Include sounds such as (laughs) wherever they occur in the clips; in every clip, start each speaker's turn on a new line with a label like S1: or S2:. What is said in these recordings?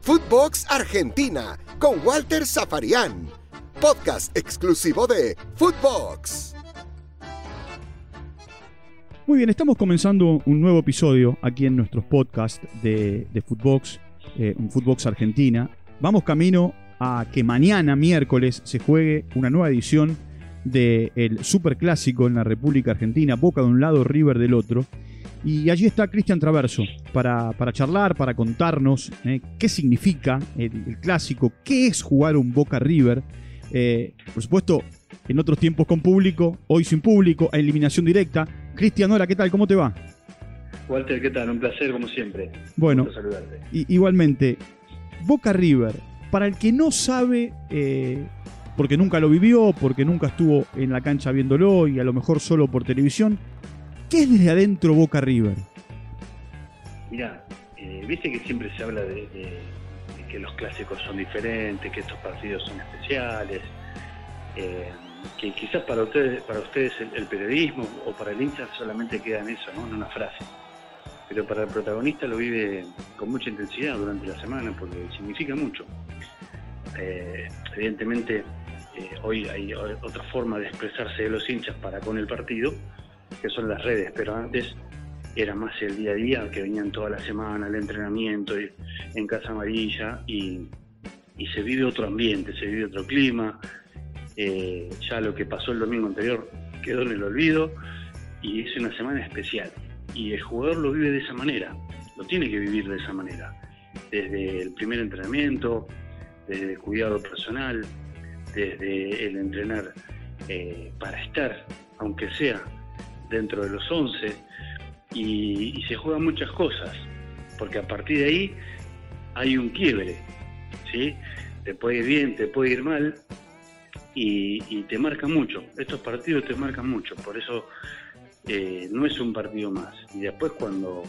S1: Footbox Argentina con Walter Zafarian. Podcast exclusivo de Footbox.
S2: Muy bien, estamos comenzando un nuevo episodio aquí en nuestros podcasts de, de Footbox, eh, un Footbox Argentina. Vamos camino a que mañana, miércoles, se juegue una nueva edición del Super Clásico en la República Argentina, Boca de un lado, River del otro. Y allí está Cristian Traverso para, para, charlar, para contarnos eh, qué significa el, clásico, qué es jugar un Boca River. Eh, por supuesto, en otros tiempos con público, hoy sin público, a eliminación directa. Cristian, hola, ¿qué tal? ¿Cómo te va?
S3: Walter, ¿qué tal? Un placer como siempre.
S2: Bueno, y, igualmente, Boca River, para el que no sabe, eh, porque nunca lo vivió, porque nunca estuvo en la cancha viéndolo y a lo mejor solo por televisión, ¿Qué es desde adentro Boca River?
S3: Mirá, eh, viste que siempre se habla de, que los clásicos son diferentes, que estos partidos son especiales, eh, que quizás para ustedes, para ustedes el, periodismo o para el hincha solamente queda en eso, ¿no? una frase. Pero para el protagonista lo vive con mucha intensidad durante la semana porque significa mucho. Eh, evidentemente hoy hay otra forma de expresarse de los hinchas para con el partido, que son las redes, pero antes era más el día a día, que venían toda la semana, el entrenamiento en Casa Amarilla y, se vive otro ambiente, se vive otro clima. Eh, ya lo que pasó el domingo anterior quedó en el olvido y es una semana especial. Y el jugador lo vive de esa manera, lo tiene que vivir de esa manera. Desde el primer entrenamiento, desde el cuidado personal, desde el entrenar eh, para estar, aunque sea dentro de los 11 y, se juegan muchas cosas, porque a partir de ahí hay un quiebre, ¿sí? Te puede ir bien, te puede ir mal y, te marca mucho. Estos partidos te marcan mucho, por eso eh, no es un partido más. Y después cuando,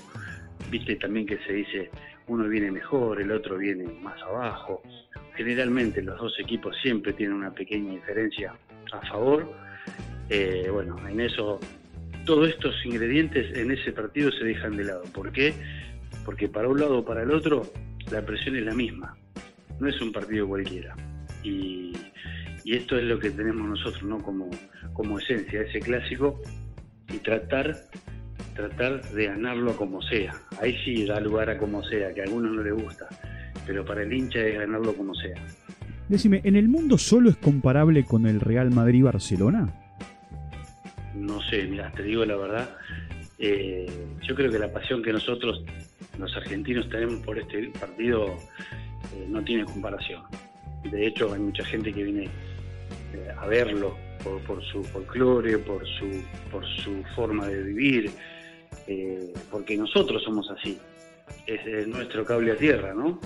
S3: viste también que se dice, uno viene mejor, el otro viene más abajo. Generalmente los dos equipos siempre tienen una pequeña diferencia a favor. Eh, bueno, en eso todos estos ingredientes en ese partido se dejan de lado. ¿Por qué? Porque para un lado o para el otro la presión es la misma. No es un partido cualquiera. Y, esto es lo que tenemos nosotros, ¿no? Como, como esencia, ese clásico, y tratar, tratar de ganarlo como sea. Ahí sí da lugar a como sea, que a algunos no les gusta, pero para el hincha es ganarlo como sea.
S2: Decime, ¿en el mundo solo es comparable con el Real Madrid-Barcelona?
S3: No sé, mira, te digo la verdad, eh, yo creo que la pasión que nosotros, los argentinos, tenemos por este partido eh, no tiene comparación. De hecho, hay mucha gente que viene eh, a verlo por, su folclore, por su, por su forma de vivir, porque nosotros somos así. Es, nuestro cable a tierra, ¿no?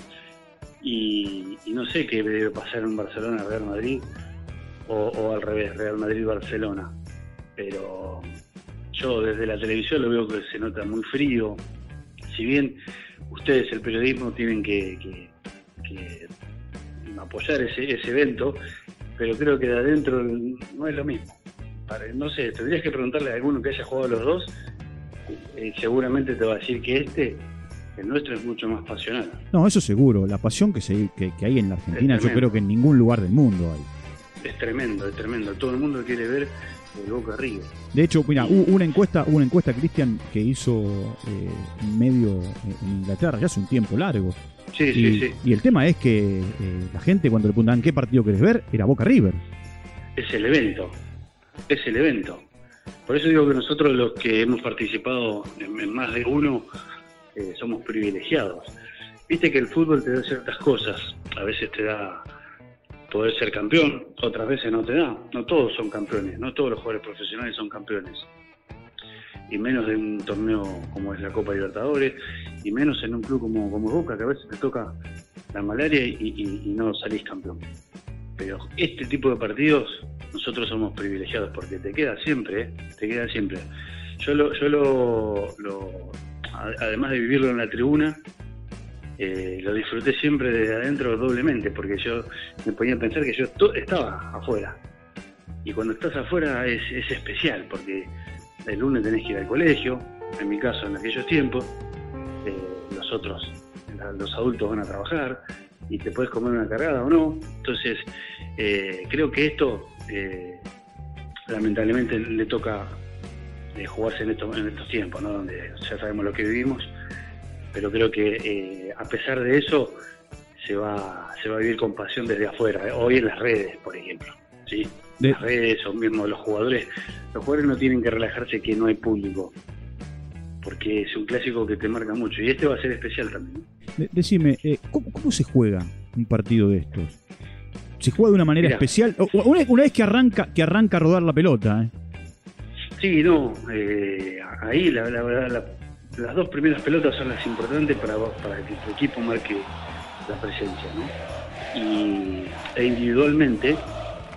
S3: Y, no sé qué debe pasar en Barcelona, Real Madrid, o, o al revés, Real Madrid-Barcelona pero yo desde la televisión lo veo que se nota muy frío. Si bien ustedes, el periodismo, tienen que, apoyar ese, evento, pero creo que de adentro no es lo mismo. No sé, tendrías que preguntarle a alguno que haya jugado los dos, eh, seguramente te va a decir que este, el nuestro, es mucho más pasional.
S2: No, eso seguro. La pasión que, se, que, hay en la Argentina, yo creo que en ningún lugar del mundo hay.
S3: Es tremendo, es tremendo. Todo el mundo quiere ver Boca
S2: De hecho, mira, hubo una encuesta, una encuesta, Cristian, que hizo eh, medio en Inglaterra ya hace un tiempo largo.
S3: Sí,
S2: y,
S3: sí, sí.
S2: Y el tema es que eh, la gente cuando le preguntaban qué partido querés ver, era Boca River.
S3: Es el evento, es el evento. Por eso digo que nosotros los que hemos participado en, más de uno eh, somos privilegiados. Viste que el fútbol te da ciertas cosas, a veces te da poder ser campeón, otras veces no te da. No todos son campeones, no todos los jugadores profesionales son campeones. Y menos de un torneo como es la Copa Libertadores, y menos en un club como, como Boca, que a veces te toca la malaria y, no salís campeón. Pero este tipo de partidos, nosotros somos privilegiados porque te queda siempre, ¿eh? te queda siempre. Yo lo, yo lo, además de vivirlo en la tribuna, eh, lo disfruté siempre desde adentro doblemente, porque yo me ponía a pensar que yo estaba afuera. Y cuando estás afuera es, especial, porque el lunes tenés que ir al colegio, en mi caso en aquellos tiempos, eh, los otros, los adultos van a trabajar y te puedes comer una cargada o no. Entonces, eh, creo que esto eh, lamentablemente le toca jugarse en en estos tiempos, ¿no? donde ya sabemos lo que vivimos, pero creo que a pesar de eso se va, se va a vivir con pasión desde afuera, hoy en las redes, por ejemplo. ¿sí? Las redes o mismo los jugadores, los jugadores no tienen que relajarse que no hay público porque es un clásico que te marca mucho. Y este va a ser especial también.
S2: decime, eh, ¿cómo, se juega un partido de estos? ¿Se juega de una manera especial? Una, vez que arranca, que arranca a rodar la pelota. ¿eh?
S3: Sí, no. Eh, ahí las dos primeras pelotas son las importantes para, para que tu equipo marque la presencia. ¿no? Y e individualmente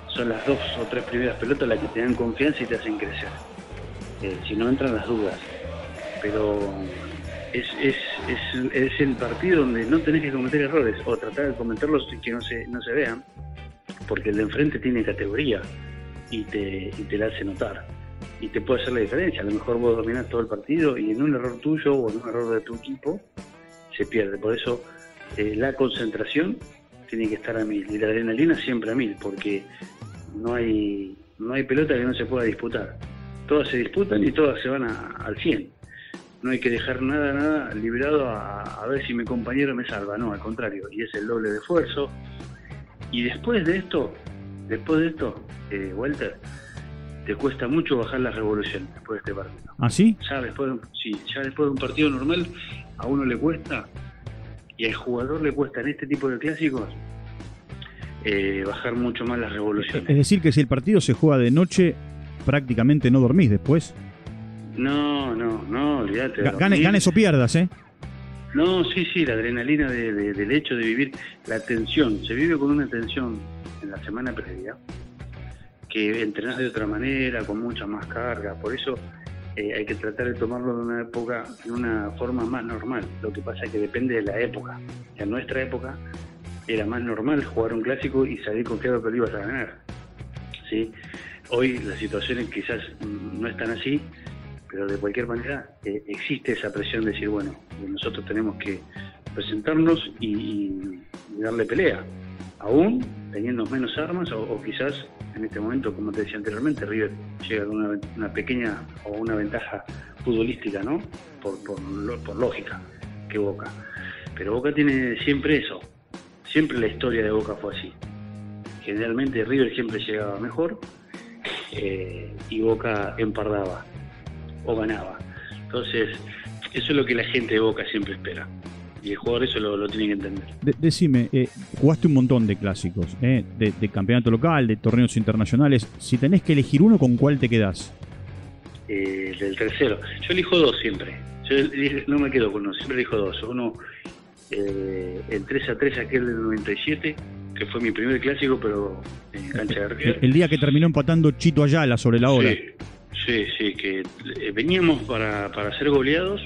S3: son las dos o tres primeras pelotas las que te dan confianza y te hacen crecer. Eh, si no entran las dudas pero es, es, es, es, el partido donde no tenés que cometer errores o tratar de cometerlos y que no se, no se vean, porque el de enfrente tiene categoría y te, y te la hace notar y te puede hacer la diferencia. A lo mejor vos dominás todo el partido y en un error tuyo o en un error de tu equipo se pierde. Por eso eh, la concentración tiene que estar a mil y la adrenalina siempre a mil, porque no hay, no hay pelota que no se pueda disputar. Todas se disputan y todas se van al 100 no hay que dejar nada, nada librado a, ver si mi compañero me salva, no, al contrario, y es el doble de esfuerzo. Y después de esto, después de esto, eh, Walter, te cuesta mucho bajar la revolución después de este partido.
S2: ¿Ah, sí?
S3: Ya después, sí, ya después de un partido normal, a uno le cuesta, y al jugador le cuesta en este tipo de clásicos, eh, bajar mucho más las revoluciones.
S2: Es decir, que si el partido se juega de noche, prácticamente no dormís después.
S3: No, no, no, olvídate.
S2: ganes o pierdas, ¿eh?
S3: No, sí, sí, la adrenalina del hecho de vivir, la tensión, se vive con una tensión en la semana previa, que entrenás de otra manera, con mucha más carga, por eso eh, hay que tratar de tomarlo de una época, de una forma más normal. Lo que pasa es que depende de la época. En nuestra época era más normal jugar un clásico y salir confiado que lo ibas a ganar. ¿sí? Hoy las situaciones quizás no están así, pero de cualquier manera eh, existe esa presión de decir, bueno, nosotros tenemos que presentarnos y, darle pelea, aún teniendo menos armas o, quizás en este momento, como te decía anteriormente, River llega con una, pequeña o una ventaja futbolística, ¿no? Por, por, por lógica, que Boca. Pero Boca tiene siempre eso, siempre la historia de Boca fue así. Generalmente River siempre llegaba mejor eh, y Boca empardaba o ganaba. Entonces, eso es lo que la gente de Boca siempre espera. Y el jugador eso lo, tiene que entender.
S2: decime, eh, jugaste un montón de clásicos, eh, de, campeonato local, de torneos internacionales. Si tenés que elegir uno, ¿con cuál te quedás?
S3: Eh, del tercero. Yo elijo dos siempre. Yo no me quedo con uno, siempre elijo dos. Uno, eh, el 3 a 3 aquel del 97, que fue mi primer clásico, pero en cancha de River.
S2: El, día que terminó empatando Chito Ayala sobre la hora.
S3: Sí, sí, que eh, veníamos para, para ser goleados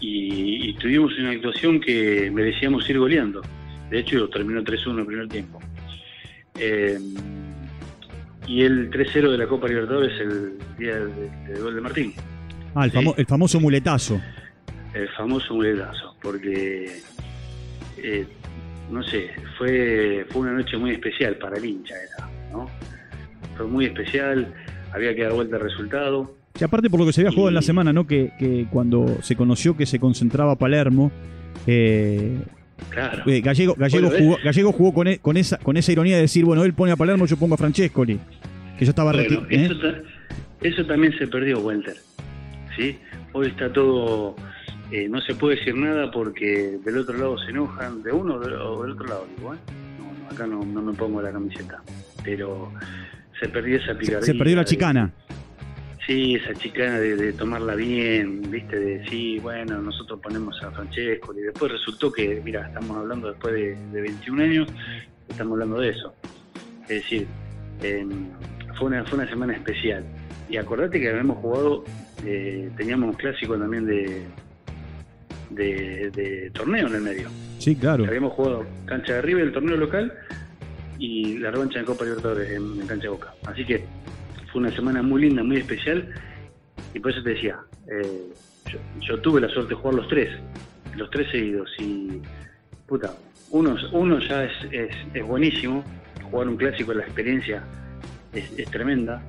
S3: y, tuvimos una actuación que merecíamos ir goleando. De hecho, terminó 3-1 el primer tiempo. Eh, y el 3-0 de la Copa Libertadores el día del, gol de Martín.
S2: Ah, el, el, famoso muletazo.
S3: El famoso muletazo, porque, eh, no sé, fue, fue una noche muy especial para el hincha, era, ¿no? Fue muy especial había que dar vuelta al resultado.
S2: Sí, aparte por lo que se había jugado en la semana, ¿no? Que, cuando se conoció que se concentraba Palermo, eh, claro. Eh, Gallego, Gallego, jugó, Gallego jugó con, e, con, esa, con esa ironía de decir, bueno, él pone a Palermo, yo pongo a Francescoli, que yo estaba
S3: bueno, eso, ¿eh? eso, también se perdió, Walter. ¿sí? Hoy está todo, no se puede decir nada porque del otro lado se enojan, de uno o del otro lado, digo, no, no, acá no, no me pongo la camiseta, pero se perdió esa picardía.
S2: Se, perdió la chicana.
S3: Sí, esa chicana de, tomarla bien, viste, de sí, bueno, nosotros ponemos a Francesco y después resultó que, mira, estamos hablando después de, 21 años, estamos hablando de eso. Es decir, fue, una, fue una semana especial. Y acordate que habíamos jugado, eh, teníamos un clásico también de, de, torneo en el medio.
S2: Sí, claro.
S3: Habíamos jugado cancha de arriba el torneo local y la revancha en Copa Libertadores en, en Cancha Boca. Así que fue una semana muy linda, muy especial y por eso te decía, eh, yo, tuve la suerte de jugar los tres los tres seguidos. Y, puta, uno, uno ya es, es, buenísimo. Jugar un clásico, la experiencia es, tremenda.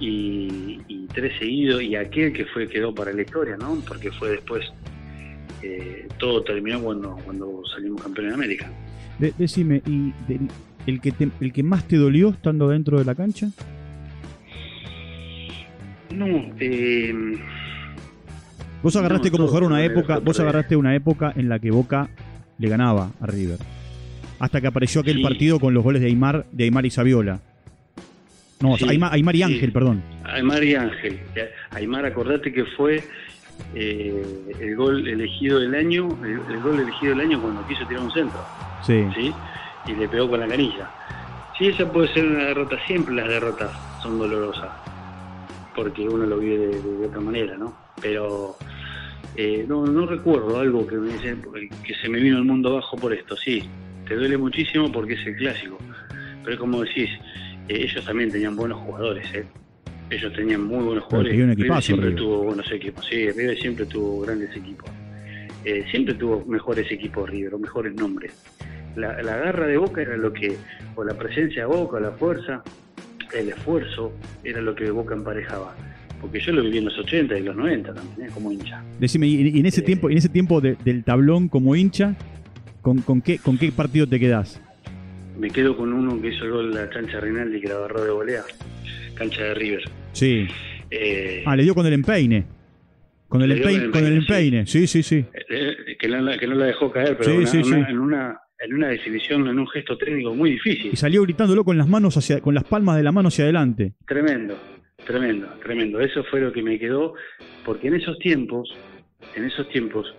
S3: Y, tres seguidos, y aquel que fue quedó para la historia, ¿no? Porque fue después, eh, todo terminó cuando, cuando salimos campeones de América.
S2: De- decime, ¿y del- el, que te- el que más te dolió estando dentro de la cancha?
S3: No, eh,
S2: Vos agarraste
S3: No,
S2: como jugador una época, vos agarraste una época en la que Boca le ganaba a River. Hasta que apareció aquel
S3: Sí.
S2: partido con los goles de Aymar, de Aymar y Saviola. No,
S3: Sí,
S2: Aymar, Aymar y
S3: sí.
S2: Ángel, perdón.
S3: Aymar y Ángel. Aymar, acordate que fue eh, el gol elegido del año, el, el gol elegido del año cuando quiso tirar un centro,
S2: Sí.
S3: ¿sí? Y le pegó con la canilla. Sí, esa puede ser una derrota, siempre las derrotas son dolorosas, porque uno lo vive de, de otra manera, ¿no? Pero eh, no, no recuerdo algo que me dice, que se me vino el mundo abajo por esto, sí, te duele muchísimo porque es el clásico, pero es como decís, eh, ellos también tenían buenos jugadores, ¿eh? Ellos tenían muy buenos jugadores.
S2: tenía un
S3: River
S2: equipazo,
S3: siempre
S2: River.
S3: tuvo buenos equipos, sí, River siempre tuvo grandes equipos. Eh, siempre tuvo mejores equipos River, o mejores nombres. La, la garra de Boca era lo que, o la presencia de Boca, la fuerza, el esfuerzo, era lo que Boca emparejaba. Porque yo lo viví en los 80 y los 90 también, ¿eh? como hincha.
S2: Decime, y, y en ese
S3: Eh.
S2: tiempo, en ese tiempo de- del tablón como hincha, ¿con, con qué, ¿con qué partido te quedás?
S3: Me quedo con uno que hizo el gol en la cancha Rinaldi, que la agarró de volea, cancha de River.
S2: Sí.
S3: Eh,
S2: Ah, le dio con el empeine. Con el empeine, con el
S3: empeine.
S2: Sí, sí, sí.
S3: eh, que, no, la- que no la dejó caer, pero
S2: Sí,
S3: una-
S2: sí,
S3: una-
S2: sí.
S3: en una en una definición, en un gesto técnico muy difícil.
S2: Y salió gritándolo con las manos hacia, con las palmas de la mano hacia adelante.
S3: Tremendo, tremendo, tremendo. Eso fue lo que me quedó, porque en esos tiempos, en esos tiempos,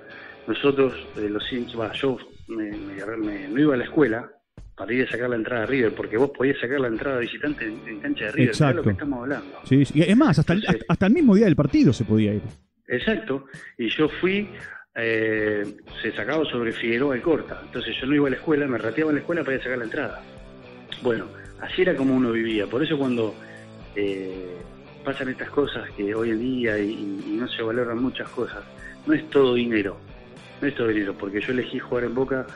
S3: nosotros, eh, los hinchas, yo me, me- me- no iba a la escuela para ir a sacar la entrada a River, porque vos podías sacar la entrada visitante en, en cancha de River, ¿sabés
S2: Exacto.
S3: lo que estamos hablando?
S2: Sí, sí. Y es más, hasta el,
S3: Entonces-
S2: hasta el mismo día del partido se podía ir.
S3: Exacto, y yo fui, eh, se sacaba sobre Figueroa y Corta, entonces yo no iba a la escuela, me rateaba en la escuela para ir a sacar la entrada. Bueno, así era como uno vivía, por eso cuando eh, pasan estas cosas que hoy en día y, y no se valoran muchas cosas, no es todo dinero, no es todo dinero, porque yo elegí jugar en Boca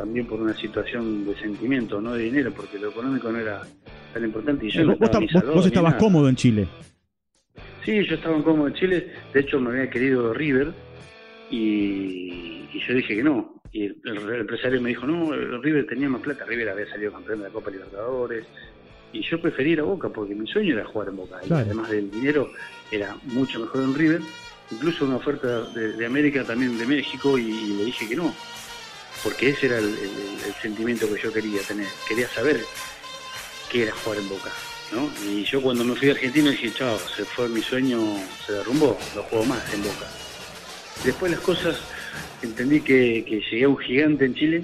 S3: también por una situación de sentimiento, no de dinero, porque lo económico no era tan importante y yo no
S2: vos,
S3: estaba
S2: estabas cómodo en Chile.
S3: Sí, yo estaba cómodo en Chile, de hecho me había querido River y, y yo dije que no. Y el, el empresario me dijo, no, el River tenía más plata, River había salido campeón de la Copa Libertadores y yo preferí ir a Boca porque mi sueño era jugar en Boca y además del dinero era mucho mejor en River, incluso una oferta de, de América también de México y, y le dije que no, porque ese era el, el- el sentimiento que yo quería tener, quería saber qué era jugar en Boca. ¿no? Y yo cuando me fui a Argentina dije, chao, se fue mi sueño, se derrumbó, no juego más en Boca. Después las cosas, entendí que, que llegué a un gigante en Chile,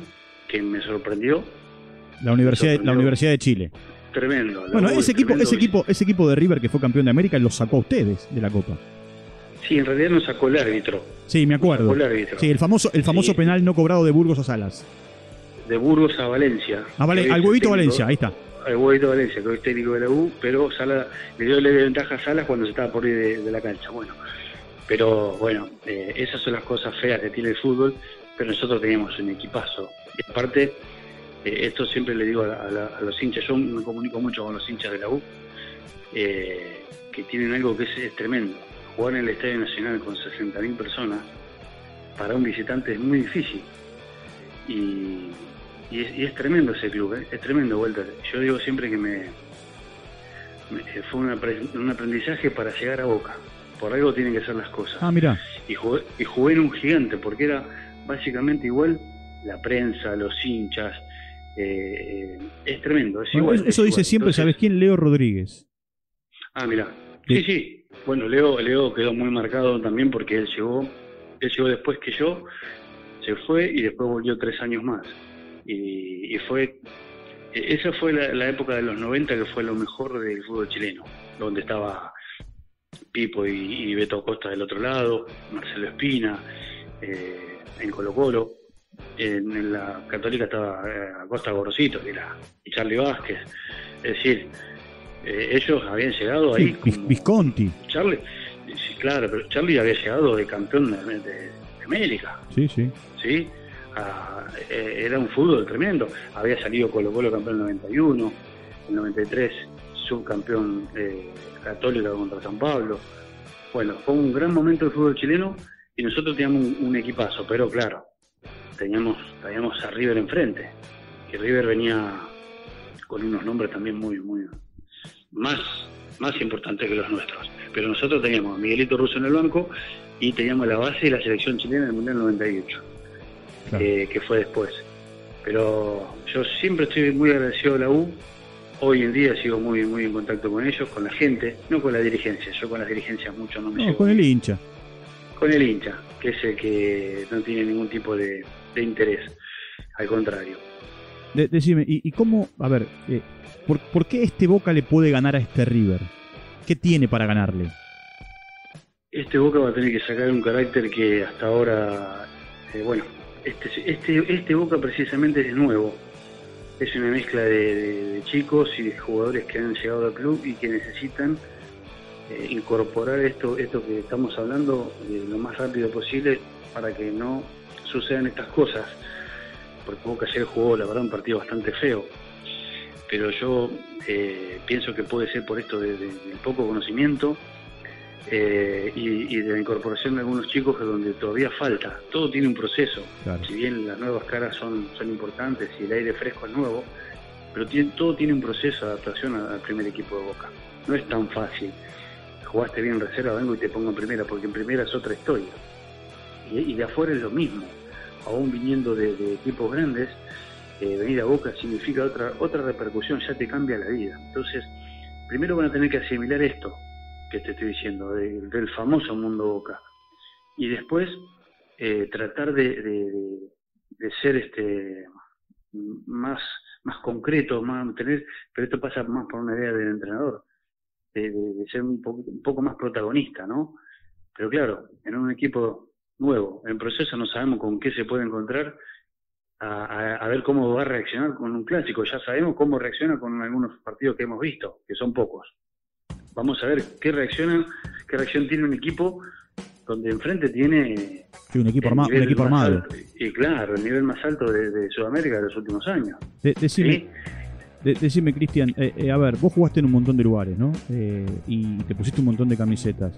S3: que me sorprendió,
S2: La Universidad, la. Universidad de Chile.
S3: tremendo.
S2: Bueno, ese equipo, ese equipo, ese equipo de River que fue campeón de América lo sacó a ustedes de la Copa.
S3: Sí, en realidad nos sacó el árbitro.
S2: Sí, me acuerdo.
S3: Sacó el árbitro.
S2: Sí, el famoso, el famoso
S3: Sí.
S2: penal no cobrado de Burgos a Salas.
S3: De Burgos a Valencia.
S2: Ah, vale, al huevito Valencia, ahí está.
S3: Al huevito Valencia, que hoy es técnico de la U, pero Sala, le dio la ventaja a Salas cuando se estaba por ir de, de la cancha. Bueno, pero bueno, eh, esas son las cosas feas que tiene el fútbol, pero nosotros teníamos un equipazo. Y aparte, eh, esto siempre le digo a, la- a los hinchas, yo me comunico mucho con los hinchas de la U, eh, que tienen algo que es, tremendo. Jugar en el Estadio Nacional con 60.000 personas, para un visitante es muy difícil. Y, es, tremendo ese club, es tremendo, Walter. Yo digo siempre que me, fue un aprendizaje para llegar a Boca. Por algo tienen que ser las cosas
S2: Ah, mirá.
S3: y jugué, y jugué en un gigante, porque era básicamente igual la prensa, los hinchas. eh, es tremendo, es
S2: Bueno,
S3: igual.
S2: eso
S3: es
S2: eso dice
S3: igual.
S2: siempre,
S3: Entonces-
S2: ¿sabes quién? Leo Rodríguez.
S3: Ah, mira.
S2: Sí.
S3: Sí. Bueno, Leo, Leo quedó muy marcado también porque él llegó, él llegó después que yo, se fue y después volvió tres años más. Y, y fue, e- esa fue la, la época de los 90 que fue lo mejor del fútbol chileno, donde estaba Pipo y, y Beto Costa del otro lado, Marcelo Espina, eh, en Colo Colo. En, en la Católica estaba eh, Acosta Gorosito y Charlie Vázquez. Es decir, eh, ellos habían llegado ahí. Como-
S2: Visconti.
S3: Charlie, sí, claro, pero Charlie había llegado de campeón de, de- de América.
S2: Sí, sí.
S3: ¿sí? Ah, eh, era un fútbol tremendo. Había salido Colo Colo campeón en el 91, en el 93 subcampeón eh, católica contra San Pablo. Bueno, fue un gran momento del fútbol chileno y nosotros teníamos un, un equipazo, pero claro, teníamos, teníamos a River enfrente. Y River venía con unos nombres también muy, muy más, más importantes que los nuestros. Pero nosotros teníamos a Miguelito Russo en el banco y teníamos la base de la selección chilena en el Mundial 98,
S2: Claro.
S3: eh, que fue después. Pero yo siempre estoy muy agradecido a la U. Hoy en día sigo muy muy en contacto con ellos, con la gente, no con la dirigencia. Yo con las dirigencias mucho no me
S2: No,
S3: llevo
S2: con el hincha.
S3: con el hincha, que es el que no tiene ningún tipo de, de interés. Al contrario.
S2: De- decime, ¿y, y cómo, a ver, eh, ¿por, por qué este Boca le puede ganar a este River? ¿Qué tiene para ganarle?
S3: Este Boca va a tener que sacar un carácter que hasta ahora, eh, bueno, este, este, este Boca precisamente es nuevo. Es una mezcla de, chicos y de jugadores que han llegado al club y que necesitan eh, incorporar esto, esto que estamos hablando eh, lo más rápido posible para que no sucedan estas cosas. Porque Boca ayer jugó, la verdad, un partido bastante feo. Pero yo eh, pienso que puede ser por esto de- poco conocimiento eh, y, y de la incorporación de algunos chicos que donde todavía falta. Todo tiene un proceso.
S2: Claro.
S3: Si bien las nuevas caras son, son importantes y el aire fresco es nuevo, pero tiene- todo tiene un proceso de adaptación al primer equipo de Boca. No es tan fácil. Jugaste bien en reserva, vengo y te pongo en primera, porque en primera es otra historia. Y, y de afuera es lo mismo. Aún viniendo de, de equipos grandes, eh, venir a Boca significa otra, otra repercusión, ya te cambia la vida. Entonces, primero van a tener que asimilar esto que te estoy diciendo, de- del famoso mundo Boca. Y después eh, tratar de, ser este más, más concreto, más tener, pero esto pasa más por una idea del entrenador, de, ser un poco, un poco más protagonista, ¿no? Pero claro, en un equipo nuevo, en proceso no sabemos con qué se puede encontrar, a ver cómo va a reaccionar con un clásico. Ya sabemos cómo reacciona con algunos partidos que hemos visto, que son pocos. Vamos a ver qué reaccionan, qué reacción tiene un equipo donde enfrente tiene
S2: Sí, un equipo,
S3: el
S2: arma- un equipo armado.
S3: alto- y claro, el nivel más alto de, de Sudamérica de los últimos años.
S2: De- decime,
S3: ¿sí?
S2: de- decime, Cristian, eh, eh, a ver, vos jugaste en un montón de lugares, ¿no? Eh, y te pusiste un montón de camisetas.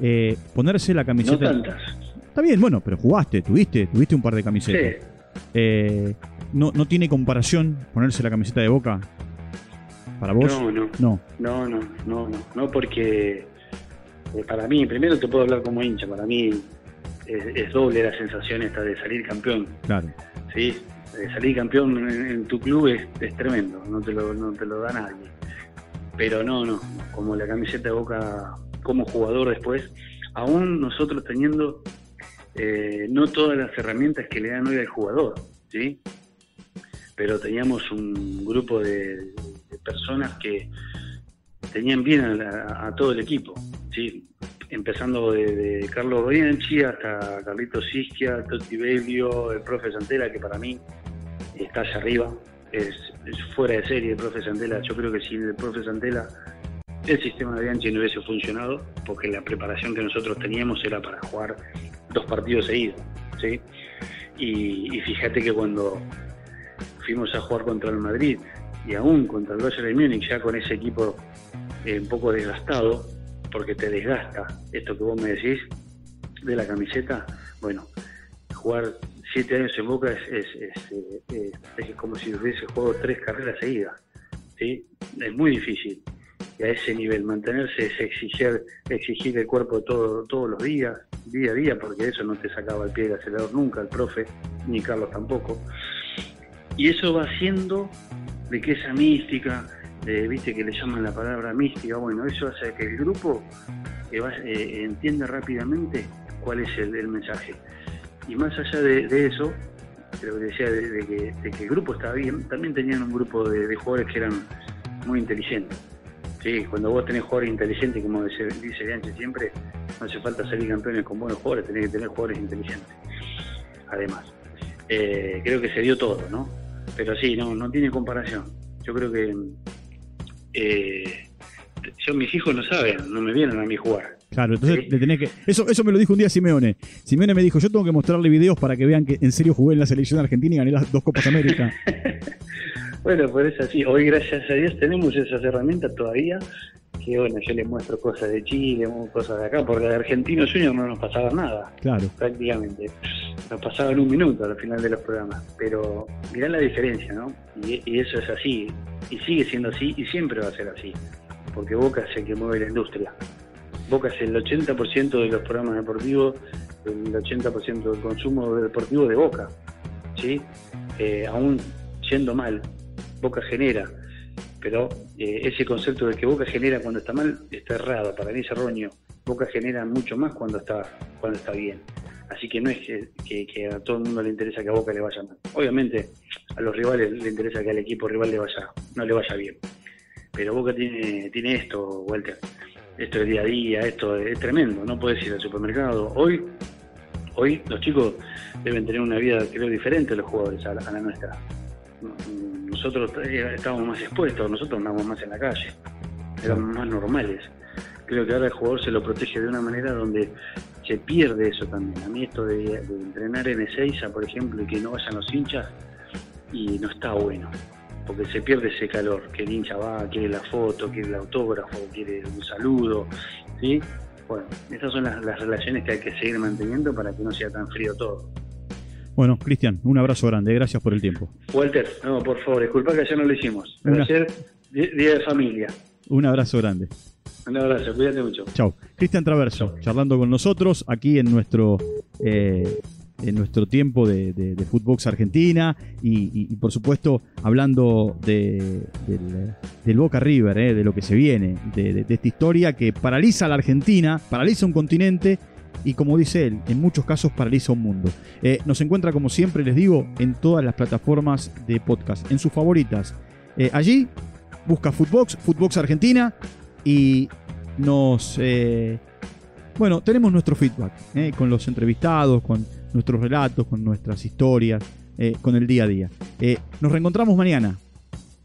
S2: Eh, ponerse la
S3: No
S2: camiseta.
S3: tantas.
S2: Está bien, bueno, pero jugaste, tuviste, tuviste un par de camisetas.
S3: Sí.
S2: Eh, no, ¿No tiene comparación ponerse la camiseta de boca? ¿Para vos?
S3: No, no,
S2: No.
S3: no, no, no, no, no porque eh, para mí, primero te puedo hablar como hincha, para mí es, es doble la sensación esta de salir campeón,
S2: claro.
S3: ¿sí? Eh, salir campeón en, en tu club es, es tremendo, no te, lo, no te lo da nadie. Pero no, no, como la camiseta de Boca como jugador después, aún nosotros teniendo eh, no todas las herramientas que le dan hoy al jugador, ¿sí? Pero teníamos un grupo de, de personas que tenían bien a, a todo el equipo, ¿sí? Empezando de, Carlos Bianchi hasta Carlitos Isquia, Totti Bellio, el profe Santela, que para mí está allá arriba, es, fuera de serie el profe Santela. Yo creo que sin el profe Santela el sistema de Bianchi no hubiese funcionado, porque la preparación que nosotros teníamos era para jugar dos partidos seguidos, ¿sí? Y fíjate que cuando fuimos a jugar contra el Madrid y aún contra el Bayern de Múnich, ya con ese equipo eh, un poco desgastado, porque te desgasta esto que vos me decís de la camiseta, bueno, jugar siete años en Boca es, es, es, eh, es como si hubiese jugado tres carreras seguidas, ¿sí? Es muy difícil. Y a ese nivel, mantenerse es exigir, exigir el cuerpo todo, todos los días, día a día, porque eso no te sacaba el pie del acelerador nunca, el profe, ni Carlos tampoco. Y eso va haciendo de que esa mística, viste que le llaman la palabra mística, bueno, eso hace que el grupo eh, entienda rápidamente cuál es el, mensaje. Y más allá de, eso, lo que decía de, que, el grupo estaba bien, también tenían un grupo de, jugadores que eran muy inteligentes. Sí, cuando vos tenés jugadores inteligentes, como dice, dice siempre, no hace falta salir campeones con buenos jugadores, tenés que tener jugadores inteligentes. Además, Eh, creo que se dio todo, ¿no? Pero sí, no, no tiene comparación. Yo creo que eh, yo mis hijos no saben, no me vieron a mí jugar.
S2: Claro, entonces
S3: Sí.
S2: le tenés que. Eso, eso me lo dijo un día Simeone. Simeone me dijo: Yo tengo que mostrarle videos para que vean que en serio jugué en la selección argentina y gané las dos Copas América. (laughs)
S3: Bueno, pues es así. Hoy, gracias a Dios, tenemos esas herramientas todavía. Que bueno, yo les muestro cosas de Chile, cosas de acá, porque de Argentinos Juniors no nos pasaba nada,
S2: Claro.
S3: prácticamente. Nos pasaban un minuto al final de los programas. Pero mirá la diferencia, ¿no? Y, y eso es así. Y sigue siendo así y siempre va a ser así. Porque Boca es el que mueve la industria. Boca es el 80% de los programas deportivos, el 80% del consumo deportivo de Boca. ¿sí? Eh, aún yendo mal, Boca genera. Pero eh, ese concepto de que Boca genera cuando está mal está errado, para mí es erróneo. Boca genera mucho más cuando está, cuando está bien. Así que no es que, que- a todo el mundo le interesa que a Boca le vaya mal. Obviamente a los rivales le interesa que al equipo rival le vaya, no le vaya bien. Pero Boca tiene, tiene esto, Walter. Esto de día a día, esto es tremendo. No puedes ir al supermercado. Hoy, hoy los chicos deben tener una vida, creo, diferente a los jugadores, a la, a la nuestra. Nosotros eh, estábamos más expuestos, nosotros andamos más en la calle, éramos más normales. Creo que ahora el jugador se lo protege de una manera donde se pierde eso también. A mí esto de, entrenar en Ezeiza, por ejemplo, y que no vayan los hinchas, y no está bueno, porque se pierde ese calor, que el hincha va, quiere la foto, quiere el autógrafo, quiere un saludo, ¿sí? Bueno, esas son las relaciones que hay que seguir manteniendo para que no sea tan frío todo.
S2: Bueno, Cristian, un abrazo grande. Gracias por el tiempo.
S3: Walter, no, por favor, disculpa que ayer no lo hicimos.
S2: Una-
S3: ayer, día de familia.
S2: Un abrazo grande.
S3: Un abrazo, cuídate mucho.
S2: Chau. Cristian Traverso, charlando con nosotros aquí en nuestro, eh, en nuestro tiempo de, de, de Footbox Argentina y, y- y, por supuesto hablando de- del, del Boca River, eh, de lo que se viene, de, de- de esta historia que paraliza a la Argentina, paraliza un continente y como dice él, en muchos casos paraliza un mundo. Eh, nos encuentra como siempre, les digo, en todas las plataformas de podcast, en sus favoritas. Eh, allí busca Footbox, Footbox Argentina y nos... eh, bueno, tenemos nuestro feedback con los entrevistados, con nuestros relatos, con nuestras historias, con el día a día. Nos reencontramos mañana,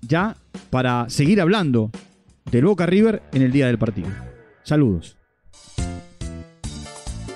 S2: ya para seguir hablando del Boca River en el día del partido. Saludos.